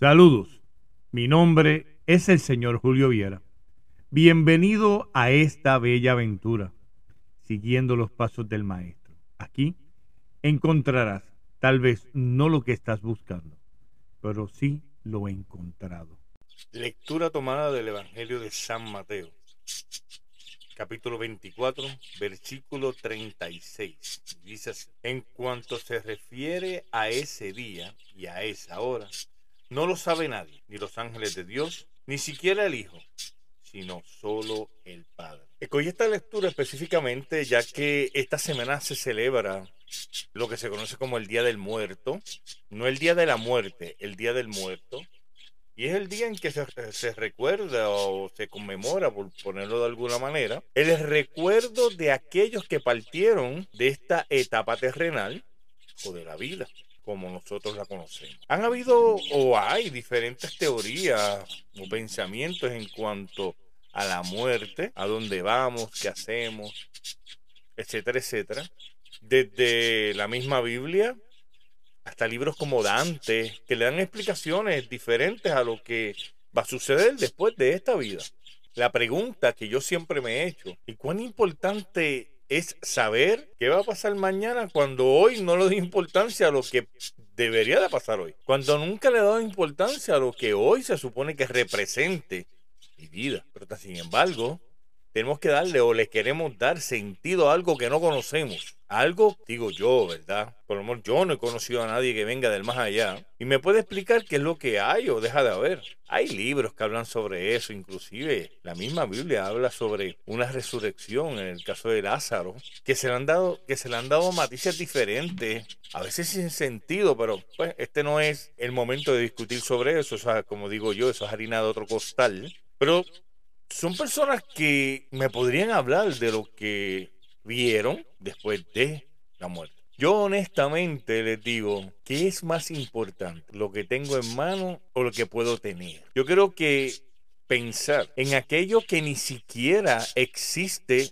Saludos, mi nombre es el señor Julio Viera. Bienvenido a esta bella aventura, siguiendo los pasos del maestro. Aquí encontrarás tal vez no lo que estás buscando, pero sí lo encontrado. Lectura tomada del Evangelio de San Mateo, capítulo 24, versículo 36. Dice en cuanto se refiere a ese día y a esa hora, no lo sabe nadie, ni los ángeles de Dios, ni siquiera el Hijo, sino solo el Padre. Escogí esta lectura específicamente ya que esta semana se celebra lo que se conoce como el Día del Muerto, no el Día de la Muerte, el Día del Muerto, y es el día en que se, recuerda o se conmemora, por ponerlo de alguna manera, el recuerdo de aquellos que partieron de esta etapa terrenal o de la vida como nosotros la conocemos. Han habido o hay diferentes teorías o pensamientos en cuanto a la muerte, a dónde vamos, qué hacemos, etcétera, etcétera. Desde la misma Biblia hasta libros como Dante, que le dan explicaciones diferentes a lo que va a suceder después de esta vida. La pregunta que yo siempre me he hecho, ¿y cuán importante es saber qué va a pasar mañana cuando hoy no le doy importancia a lo que debería de pasar hoy? Cuando nunca le he dado importancia a lo que hoy se supone que represente mi vida. Pero sin embargo, tenemos que darle o le queremos dar sentido a algo que no conocemos. Algo, digo yo, ¿verdad? Por lo menos yo no he conocido a nadie que venga del más allá y me puede explicar qué es lo que hay o deja de haber. Hay libros que hablan sobre eso, inclusive la misma Biblia habla sobre una resurrección en el caso de Lázaro, que se le han dado, que se le han dado matices diferentes, a veces sin sentido, pero pues este no es el momento de discutir sobre eso, o sea, como digo yo, eso es harina de otro costal. Pero son personas que me podrían hablar de lo que vieron después de la muerte. Yo honestamente les digo, ¿qué es más importante? ¿Lo que tengo en mano o lo que puedo tener? Yo creo que pensar en aquello que ni siquiera existe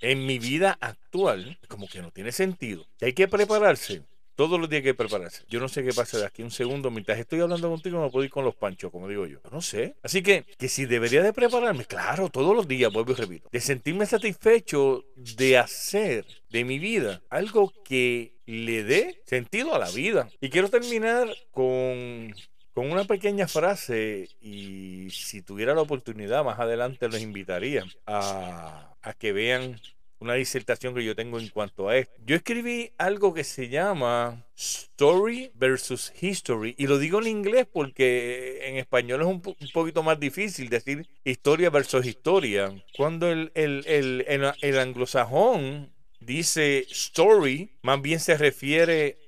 en mi vida actual, como que no tiene sentido. hay que prepararse todos los días que prepararse. Yo no sé qué pasa de aquí un segundo. Mientras estoy hablando contigo, no puedo ir con los panchos, como digo yo. no sé. Así que, que si debería de prepararme, claro, todos los días, vuelvo y repito. De sentirme satisfecho de hacer de mi vida algo que le dé sentido a la vida. Y quiero terminar con con una pequeña frase y si tuviera la oportunidad más adelante los invitaría a, a que vean una disertación que yo tengo en cuanto a esto. Yo escribí algo que se llama Story versus History y lo digo en inglés porque en español es un, poquito más difícil decir historia versus historia. Cuando el, el, el, el anglosajón dice story, más bien se refiere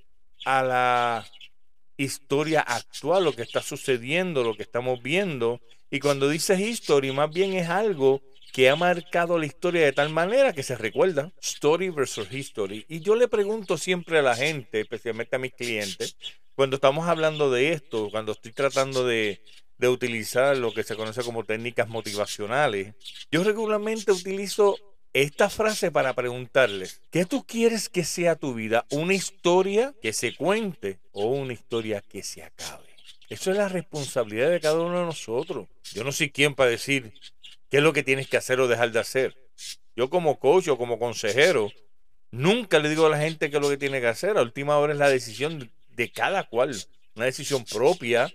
a la historia actual, lo que está sucediendo, lo que estamos viendo. Y cuando dice history, más bien es algo que ha marcado la historia de tal manera que se recuerda. Story versus history. Y yo le pregunto siempre a la gente, especialmente a mis clientes, cuando estamos hablando de esto, cuando estoy tratando de, de utilizar lo que se conoce como técnicas motivacionales, yo regularmente utilizo esta frase para preguntarles, ¿qué tú quieres que sea tu vida? ¿Una historia que se cuente o una historia que se acabe? Eso es la responsabilidad de cada uno de nosotros. Yo no soy quien para decir, qué es lo que tienes que hacer o dejar de hacer. Yo como coach o como consejero, nunca le digo a la gente qué es lo que tiene que hacer. A última hora es la decisión de cada cual, una decisión propia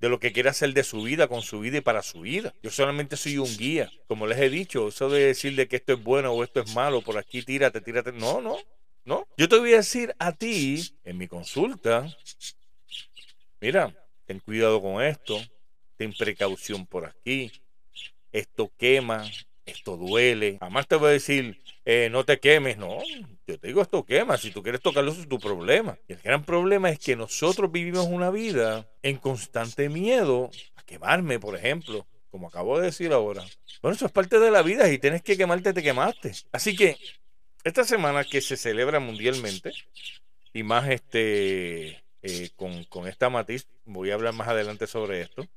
de lo que quiere hacer de su vida, con su vida y para su vida. Yo solamente soy un guía. Como les he dicho, eso de decirle que esto es bueno o esto es malo, por aquí tírate, tírate. No, no, no. Yo te voy a decir a ti en mi consulta, mira, ten cuidado con esto, ten precaución por aquí, esto quema, esto duele. Jamás te voy a decir, eh, no te quemes. No, yo te digo, esto quema. Si tú quieres tocarlo, eso es tu problema. Y el gran problema es que nosotros vivimos una vida en constante miedo a quemarme, por ejemplo, como acabo de decir ahora. Bueno, eso es parte de la vida. Si tienes que quemarte, te quemaste. Así que esta semana que se celebra mundialmente, y más este eh, con, con esta matiz, voy a hablar más adelante sobre esto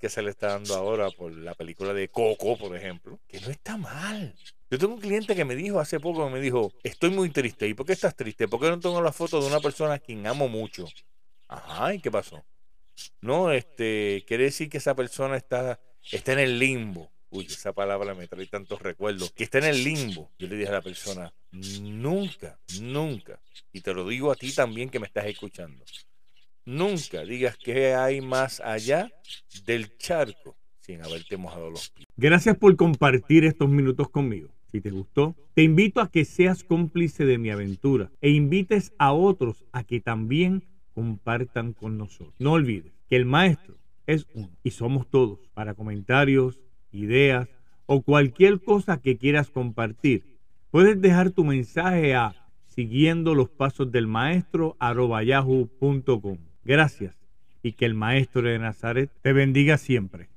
que se le está dando ahora por la película de Coco, por ejemplo, que no está mal. Yo tengo un cliente que me dijo hace poco, me dijo, estoy muy triste. ¿Y por qué estás triste? ¿Por qué no tengo la foto de una persona a quien amo mucho? Ajá, ¿y qué pasó? No, este, quiere decir que esa persona está, está en el limbo. Uy, esa palabra me trae tantos recuerdos. Que está en el limbo. Yo le dije a la persona, nunca, nunca, y te lo digo a ti también que me estás escuchando, nunca digas que hay más allá del charco sin haberte mojado los pies. Gracias por compartir estos minutos conmigo. Si te gustó, te invito a que seas cómplice de mi aventura e invites a otros a que también compartan con nosotros. No olvides que el maestro es uno y somos todos. Para comentarios, ideas o cualquier cosa que quieras compartir, puedes dejar tu mensaje a siguiendo los pasos del maestro yahoo.com. Gracias y que el maestro de Nazaret te bendiga siempre.